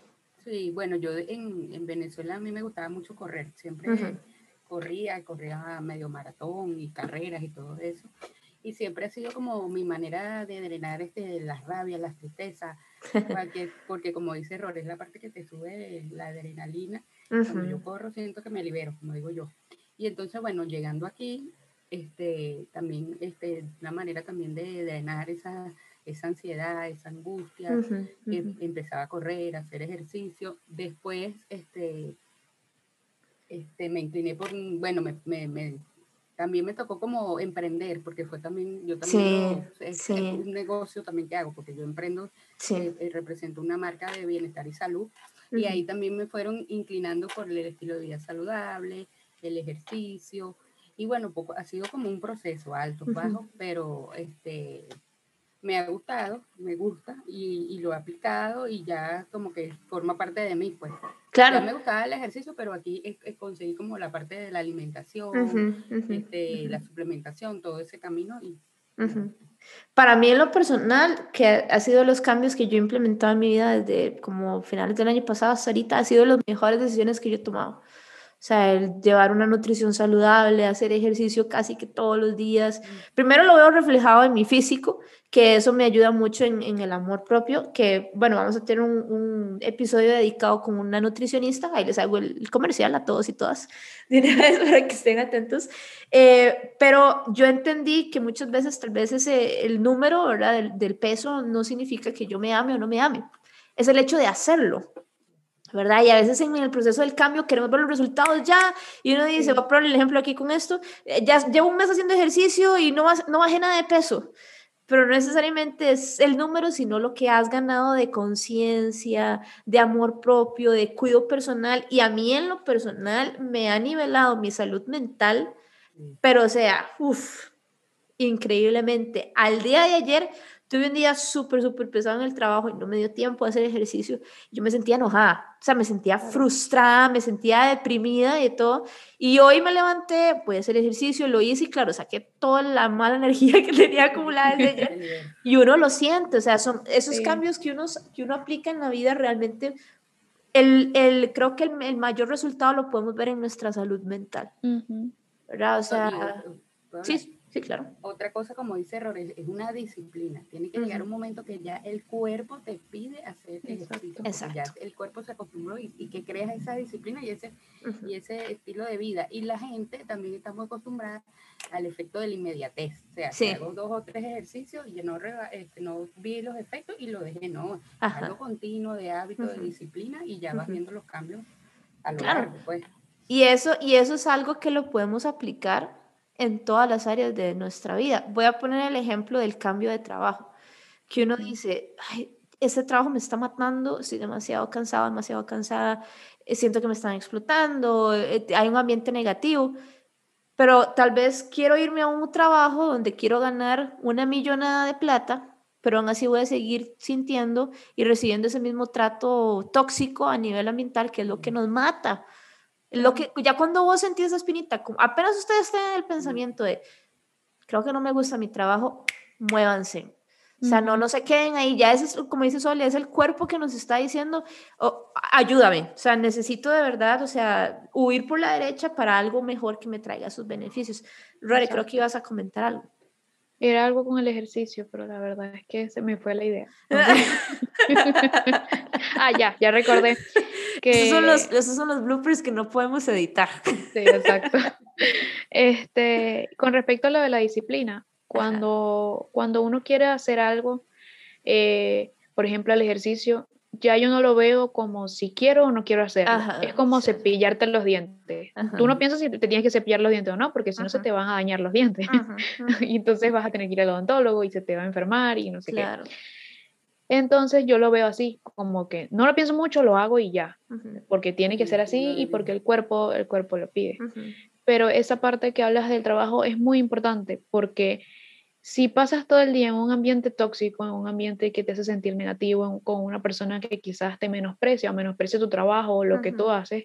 Sí, bueno, yo en, en Venezuela a mí me gustaba mucho correr, siempre corría, corría medio maratón y carreras y todo eso. Y siempre ha sido como mi manera de drenar este, las rabias, las tristezas, porque, porque como dice Ror, es la parte que te sube la adrenalina. Cuando yo corro siento que me libero, como digo yo. Y entonces, bueno, llegando aquí, este, también este, una manera también de drenar esa, esa ansiedad, esa angustia, em, empezaba a correr, a hacer ejercicio. Después, este, este, me incliné por, bueno, me, me, también me tocó como emprender, porque fue también, yo también, es, un negocio también que hago, porque yo emprendo, eh, eh, represento una marca de bienestar y salud, y ahí también me fueron inclinando por el estilo de vida saludable, el ejercicio, y bueno, poco, ha sido como un proceso, alto, bajo, pero este, me ha gustado, me gusta y, y, lo he aplicado y ya como que forma parte de mí, pues. Claro. Ya me gustaba el ejercicio, pero aquí conseguí como la parte de la alimentación, este, la suplementación, todo ese camino. Y, Para mí en lo personal, que ha sido los cambios que yo he implementado en mi vida desde como finales del año pasado hasta ahorita, ha sido las mejores decisiones que yo he tomado. O sea, el llevar una nutrición saludable, hacer ejercicio casi que todos los días. Primero lo veo reflejado en mi físico, que eso me ayuda mucho en, el amor propio, que bueno, vamos a tener un, episodio dedicado con una nutricionista, ahí les hago el, comercial a todos y todas, de una para que estén atentos. Eh, pero yo entendí que muchas veces tal vez ese, el número ¿verdad? Del peso no significa que yo me ame o no me ame, es el hecho de hacerlo. ¿Verdad? Y a veces en el proceso del cambio queremos ver los resultados ya, y uno dice, voy a poner el ejemplo aquí con esto, eh, ya llevo un mes haciendo ejercicio y no, no bajé nada de peso, pero no necesariamente es el número, sino lo que has ganado de conciencia, de amor propio, de cuidado personal, y a mí en lo personal me ha nivelado mi salud mental, pero o sea, uff, increíblemente. Al día de ayer tuve un día súper, súper pesado en el trabajo y no me dio tiempo de hacer ejercicio. Yo me sentía enojada, o sea, me sentía frustrada, me sentía deprimida y todo. Y hoy me levanté, a hacer ejercicio, lo hice y claro, saqué toda la mala energía que tenía acumulada desde ayer. Y uno lo siente, o sea, son esos cambios que uno, que uno aplica en la vida realmente el, el, creo que el, el, mayor resultado lo podemos ver en nuestra salud mental. ¿Verdad? O sea, sí, Sí, claro. Otra cosa, como dice Error, es, una disciplina. Tiene que llegar un momento que ya el cuerpo te pide hacer ejercicio. Exacto. Ya el cuerpo se acostumbró y, que creas esa disciplina y ese, y ese estilo de vida. Y la gente también está muy acostumbrada al efecto de la inmediatez. O sea, sí. hago dos o tres ejercicios y no, este, no vi los efectos y lo dejé. No, algo continuo de hábito, de disciplina y ya vas viendo los cambios a lo claro. largo. Pues. Y eso, y eso es algo que lo podemos aplicar en todas las áreas de nuestra vida. Voy a poner el ejemplo del cambio de trabajo, que uno dice, Ay, ese trabajo me está matando, estoy demasiado cansado, demasiado cansada, eh, siento que me están explotando, eh, hay un ambiente negativo, pero tal vez quiero irme a un trabajo donde quiero ganar una millonada de plata, pero aún así voy a seguir sintiendo y recibiendo ese mismo trato tóxico a nivel ambiental, que es lo que nos mata. Lo que, ya cuando vos sentís esa espinita, apenas ustedes estén en el pensamiento de, creo que no me gusta mi trabajo, muévanse. O sea, no, no se queden ahí. Ya es, como dice Sole, es el cuerpo que nos está diciendo, oh, ayúdame. O sea, necesito de verdad, o sea, huir por la derecha para algo mejor que me traiga sus beneficios. Rory, creo que ibas a comentar algo. Era algo con el ejercicio, pero la verdad es que se me fue la idea. ah, ya, ya recordé. Que... Esos, son los, esos son los bloopers que no podemos editar. Sí, exacto. Este, con respecto a lo de la disciplina, cuando, cuando uno quiere hacer algo, eh, por ejemplo, el ejercicio, ya yo no lo veo como si quiero o no quiero hacerlo. es como cepillarte los dientes. Tú no piensas si te tienes que cepillar los dientes o no, porque si no se te van a dañar los dientes. y entonces vas a tener que ir al odontólogo y se te va a enfermar y no sé claro. qué. Entonces yo lo veo así, como que no lo pienso mucho, lo hago y ya, porque tiene que ser así y porque el cuerpo, el cuerpo lo pide. Pero esa parte que hablas del trabajo es muy importante porque si pasas todo el día en un ambiente tóxico, en un ambiente que te hace sentir negativo, con una persona que quizás te menosprecia o menosprecia tu trabajo o lo que tú haces,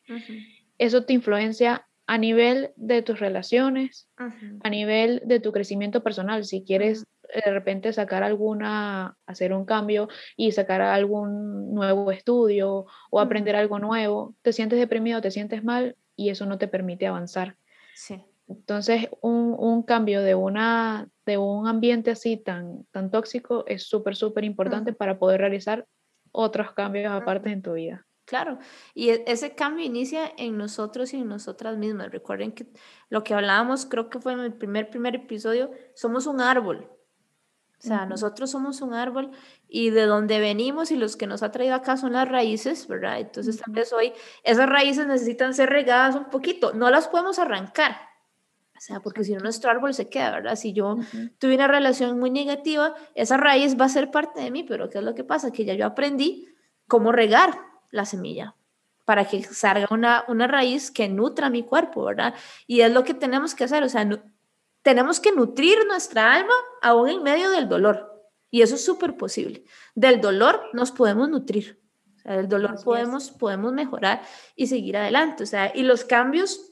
eso te influencia a nivel de tus relaciones, a nivel de tu crecimiento personal. Si quieres de repente sacar alguna, hacer un cambio y sacar algún nuevo estudio o aprender algo nuevo, te sientes deprimido, te sientes mal y eso no te permite avanzar. Sí. Entonces, un, un, cambio de, una, de un ambiente así tan, tan tóxico es súper, súper importante para poder realizar otros cambios aparte en tu vida. Claro, y e, ese cambio inicia en nosotros y en nosotras mismas. Recuerden que lo que hablábamos, creo que fue en el primer, primer episodio, somos un árbol. O sea, nosotros somos un árbol y de donde venimos y los que nos ha traído acá son las raíces, ¿verdad? Entonces, tal vez hoy esas raíces necesitan ser regadas un poquito. No las podemos arrancar, o sea, porque si no nuestro árbol se queda, ¿verdad? Si yo tuve una relación muy negativa, esa raíz va a ser parte de mí, pero ¿qué es lo que pasa? Que ya yo aprendí cómo regar la semilla para que salga una, una raíz que nutra mi cuerpo, ¿verdad? Y es lo que tenemos que hacer, o sea, tenemos que nutrir nuestra alma aún en medio del dolor. Y eso es súper posible. Del dolor nos podemos nutrir. O sea, del dolor podemos, podemos mejorar y seguir adelante. O sea, y los cambios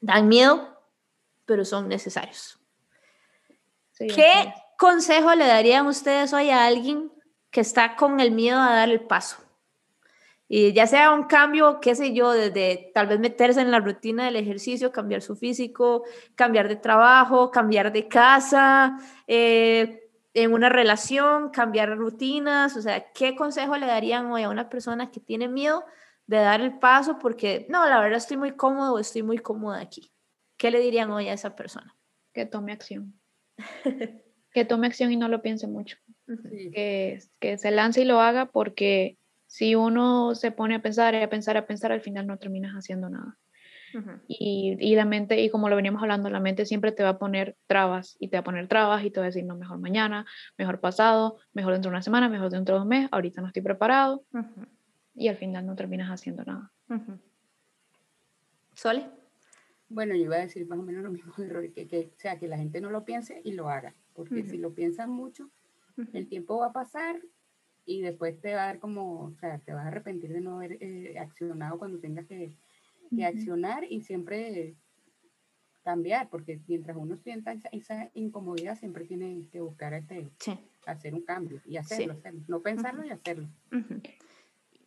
dan miedo, pero son necesarios. ¿Qué consejo le darían ustedes hoy a alguien que está con el miedo a dar el paso? Y ya sea un cambio, qué sé yo, desde tal vez meterse en la rutina del ejercicio, cambiar su físico, cambiar de trabajo, cambiar de casa, eh, en una relación, cambiar rutinas, o sea, ¿qué consejo le darían hoy a una persona que tiene miedo de dar el paso porque, no, la verdad estoy muy cómodo, estoy muy cómoda aquí? ¿Qué le dirían hoy a esa persona? Que tome acción. que tome acción y no lo piense mucho. que, que, se lance y lo haga porque si uno se pone a pensar y a pensar, a pensar, al final no terminas haciendo nada. y, y, la mente, y como lo veníamos hablando, la mente siempre te va a poner trabas y te va a poner trabas y te va a decir, no, mejor mañana, mejor pasado, mejor dentro de una semana, mejor dentro de un mes, ahorita no estoy preparado. Y al final no terminas haciendo nada. ¿Sole? Bueno, yo iba a decir más o menos lo mismo, que, que, sea, que la gente no lo piense y lo haga, porque si lo piensan mucho, El tiempo va a pasar y después te va a dar como, o sea, te vas a arrepentir de no haber eh, accionado cuando tengas que, que accionar y siempre cambiar, porque mientras uno sienta esa, incomodidad, siempre tiene que buscar este, hacer un cambio y hacerlo, no pensarlo y hacerlo.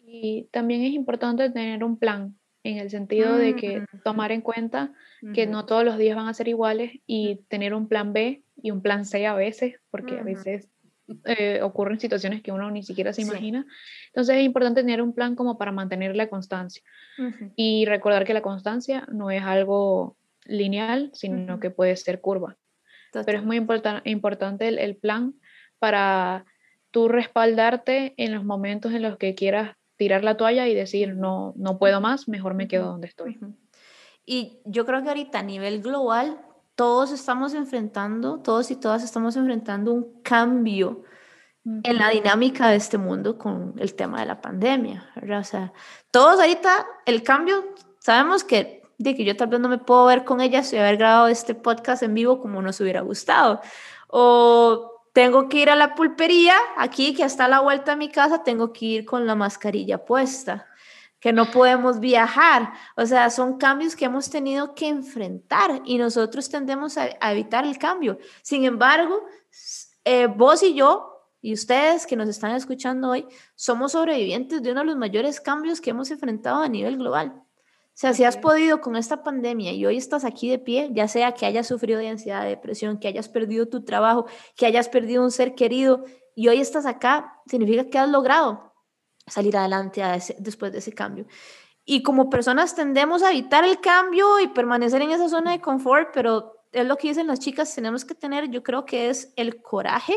Y también es importante tener un plan, en el sentido de que tomar en cuenta que no todos los días van a ser iguales y tener un plan B y un plan C a veces, porque a veces eh, ocurren situaciones que uno ni siquiera se imagina. Entonces es importante tener un plan como para mantener la constancia y recordar que la constancia no es algo lineal, sino que puede ser curva. Pero es muy importante el, plan para tú respaldarte en los momentos en los que quieras tirar la toalla y decir, no, no puedo más, mejor me quedo donde estoy. Y yo creo que ahorita a nivel global, todos estamos enfrentando, todos y todas estamos enfrentando un cambio en la dinámica de este mundo con el tema de la pandemia, O sea, todos ahorita, el cambio, sabemos que de que yo tal vez no me puedo ver con ellas y haber grabado este podcast en vivo como nos hubiera gustado. O tengo que ir a la pulpería, aquí que está a la vuelta de mi casa, tengo que ir con la mascarilla puesta, que no podemos viajar. O sea, son cambios que hemos tenido que enfrentar y nosotros tendemos a, evitar el cambio. Sin embargo, eh, vos y yo y ustedes que nos están escuchando hoy, somos sobrevivientes de uno de los mayores cambios que hemos enfrentado a nivel global. O sea, si has podido con esta pandemia y hoy estás aquí de pie, ya sea que hayas sufrido de ansiedad, de depresión, que hayas perdido tu trabajo, que hayas perdido un ser querido y hoy estás acá, significa que has logrado salir adelante después de ese cambio. Y como personas tendemos a evitar el cambio y permanecer en esa zona de confort, pero es lo que dicen las chicas, tenemos que tener, yo creo que es el coraje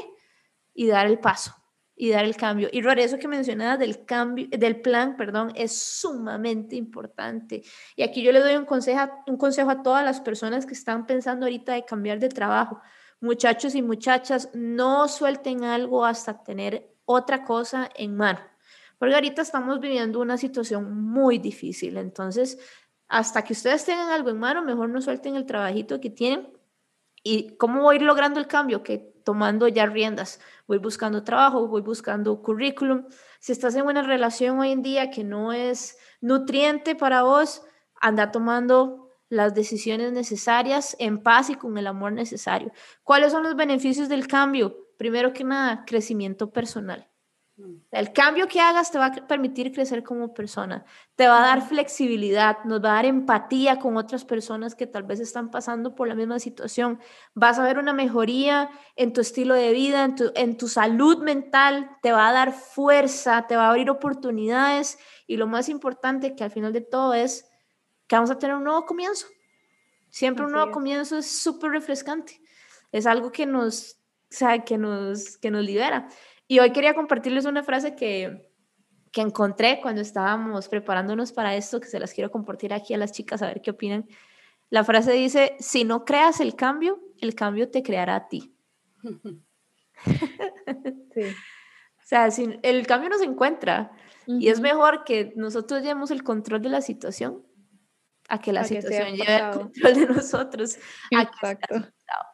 y dar el paso y dar el cambio. Y Rory, eso que mencionabas del cambio, del plan, perdón, es sumamente importante. Y aquí yo le doy un consejo, un consejo a todas las personas que están pensando ahorita de cambiar de trabajo. Muchachos y muchachas, no suelten algo hasta tener otra cosa en mano. Porque ahorita estamos viviendo una situación muy difícil. Entonces, hasta que ustedes tengan algo en mano, mejor no suelten el trabajito que tienen. ¿Y cómo voy a ir logrando el cambio? Que tomando ya riendas. Voy buscando trabajo, voy buscando currículum. Si estás en una relación hoy en día que no es nutriente para vos, anda tomando las decisiones necesarias en paz y con el amor necesario. ¿Cuáles son los beneficios del cambio? Primero que nada, crecimiento personal. El cambio que hagas te va a permitir crecer como persona, te va a dar flexibilidad, nos va a dar empatía con otras personas que tal vez están pasando por la misma situación. Vas a ver una mejoría en tu estilo de vida, en tu, en tu salud mental, te va a dar fuerza, te va a abrir oportunidades y lo más importante que al final de todo es que vamos a tener un nuevo comienzo. Siempre un nuevo comienzo es súper refrescante. Es algo que nos, o sea, que nos, que nos libera. Y hoy quería compartirles una frase que, que encontré cuando estábamos preparándonos para esto, que se las quiero compartir aquí a las chicas a ver qué opinan. La frase dice, si no creas el cambio, el cambio te creará a ti. sí. O sea, si el cambio nos encuentra y es mejor que nosotros llevemos el control de la situación a que la situación lleve el control de nosotros. Exacto.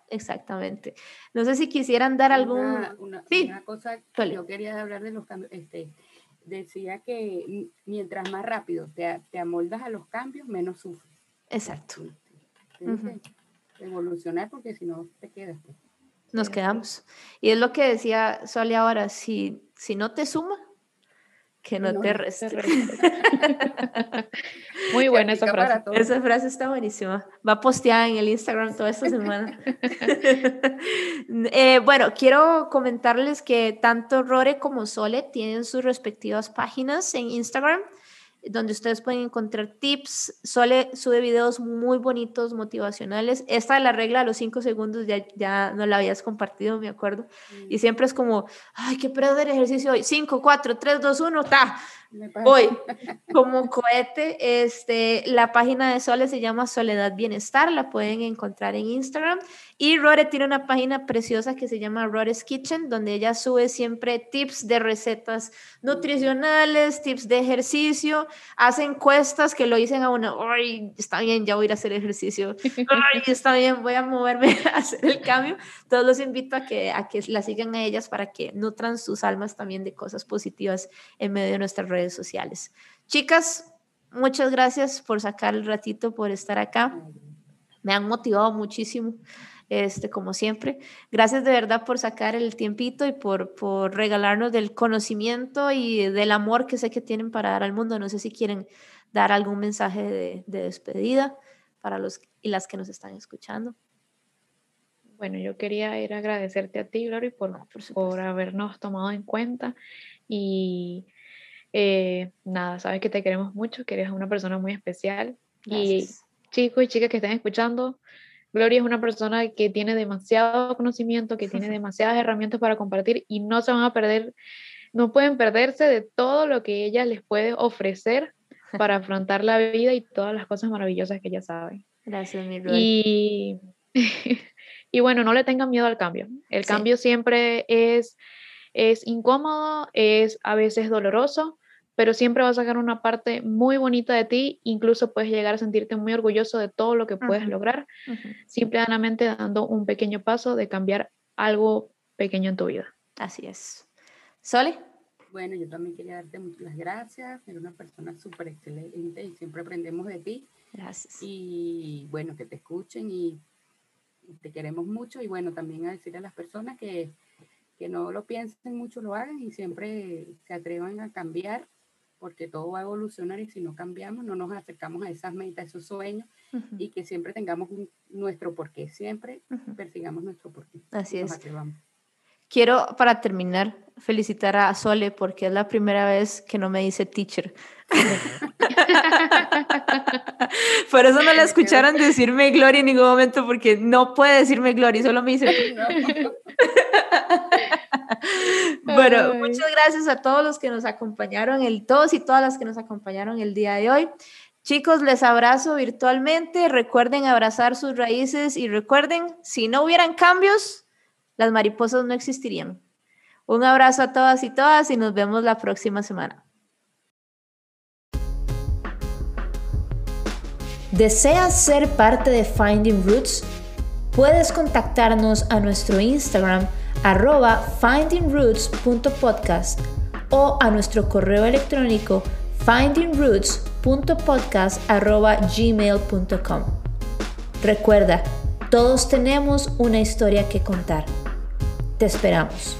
Exactamente. No sé si quisieran dar algún... Una, sí. una cosa que yo quería hablar de los cambios. Este, decía que mientras más rápido te, te amoldas a los cambios, menos sufres. Exacto. Tienes que evolucionar porque si no te quedas. Pues. Nos quedamos. Y es lo que decía Soli ahora, si, si no te suma, que no, te reste. Muy buena esa frase. Esa frase está buenísima. Va posteada en el Instagram toda esta semana. Eh, bueno, quiero comentarles que tanto Rore como Sole tienen sus respectivas páginas en Instagram donde ustedes pueden encontrar tips. Sole sube videos muy bonitos, motivacionales. Esta de la regla de los cinco segundos ya, ya no la habías compartido, me acuerdo. Y siempre es como, ay, qué perder ejercicio hoy. Cinco, cuatro, tres, dos, uno, ta. Voy como cohete. Este, la página de Sole se llama Soledad Bienestar, la pueden encontrar en Instagram. Y Rore tiene una página preciosa que se llama Rore's Kitchen, donde ella sube siempre tips de recetas nutricionales, tips de ejercicio, hace encuestas que lo dicen a uno, ay, está bien, ya voy a ir a hacer ejercicio, ay, está bien, voy a moverme a hacer el cambio. Todos los invito a que, a que la sigan a ellas para que nutran sus almas también de cosas positivas en medio de nuestras redes sociales. Chicas, muchas gracias por sacar el ratito, por estar acá. Me han motivado muchísimo este, como siempre. Gracias de verdad por sacar el tiempito y por, por regalarnos del conocimiento y del amor que sé que tienen para dar al mundo. No sé si quieren dar algún mensaje de, despedida para los y las que nos están escuchando. Bueno, yo quería ir a agradecerte a ti, Glory, por, ah, por, habernos tomado en cuenta y eh, nada, sabes que te queremos mucho, que eres una persona muy especial. Y chicos y chicas que estén escuchando, Gloria es una persona que tiene demasiado conocimiento, que tiene demasiadas herramientas para compartir y no se van a perder, no pueden perderse de todo lo que ella les puede ofrecer para afrontar la vida y todas las cosas maravillosas que ella sabe. Gracias, mi Y, y bueno, no le tengan miedo al cambio. El cambio siempre es, es incómodo, es a veces doloroso, pero siempre vas a sacar una parte muy bonita de ti, incluso puedes llegar a sentirte muy orgulloso de todo lo que puedes lograr, simplemente dando un pequeño paso de cambiar algo pequeño en tu vida. Así es. Sole. Bueno, yo también quería darte muchas gracias, eres una persona súper excelente y siempre aprendemos de ti. Gracias. Y bueno, que te escuchen y te queremos mucho y bueno, también a decir a las personas que, que no lo piensen mucho, lo hagan y siempre se atrevan a cambiar porque todo va a evolucionar y si no cambiamos, no nos acercamos a esas metas, esos sueños y que siempre tengamos nuestro porqué, siempre persigamos nuestro porqué. Así es. Quiero, para terminar, felicitar a Sole porque es la primera vez que no me dice teacher. Por eso no la escucharon decirme Gloria en ningún momento porque no puede decirme Gloria, solo me dice... bueno, muchas gracias a todos los que nos acompañaron, el, todos y todas las que nos acompañaron el día de hoy. Chicos, les abrazo virtualmente. Recuerden abrazar sus raíces y recuerden, si no hubieran cambios, las mariposas no existirían. Un abrazo a todas y todas y nos vemos la próxima semana. ¿Deseas ser parte de Finding Roots? Puedes contactarnos a nuestro Instagram arroba findingroots.podcast o a nuestro correo electrónico findingroots.podcast.gmail.com. Recuerda, todos tenemos una historia que contar. Te esperamos.